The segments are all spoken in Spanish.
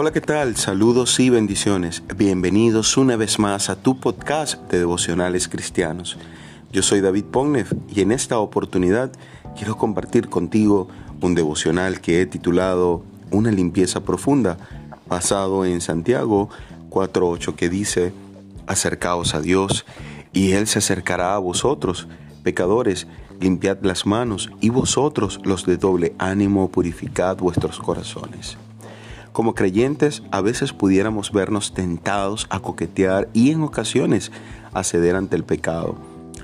Hola, ¿qué tal? Saludos y bendiciones. Bienvenidos una vez más a tu podcast de devocionales cristianos. Yo soy David Pognev y en esta oportunidad quiero compartir contigo un devocional que he titulado Una limpieza profunda, basado en Santiago 4.8 que dice, Acercaos a Dios y Él se acercará a vosotros, pecadores, limpiad las manos y vosotros los de doble ánimo purificad vuestros corazones. Como creyentes, a veces pudiéramos vernos tentados a coquetear y en ocasiones a ceder ante el pecado.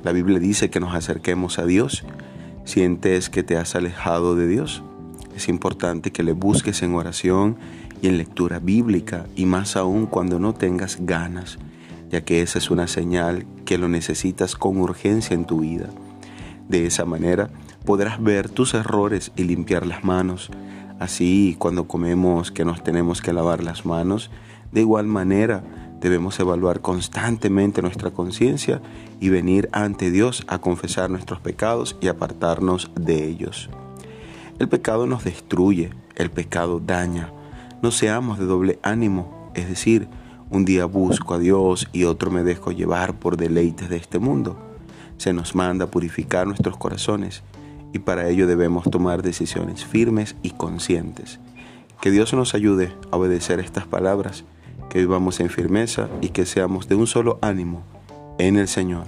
La Biblia dice que nos acerquemos a Dios. ¿Sientes que te has alejado de Dios? Es importante que le busques en oración y en lectura bíblica y más aún cuando no tengas ganas, ya que esa es una señal que lo necesitas con urgencia en tu vida. De esa manera podrás ver tus errores y limpiar las manos, Así, cuando comemos que nos tenemos que lavar las manos, de igual manera debemos evaluar constantemente nuestra conciencia y venir ante Dios a confesar nuestros pecados y apartarnos de ellos. El pecado nos destruye, el pecado daña. No seamos de doble ánimo, es decir, un día busco a Dios y otro me dejo llevar por deleites de este mundo. Se nos manda purificar nuestros corazones y para ello debemos tomar decisiones firmes y conscientes. Que Dios nos ayude a obedecer estas palabras, que vivamos en firmeza y que seamos de un solo ánimo en el Señor.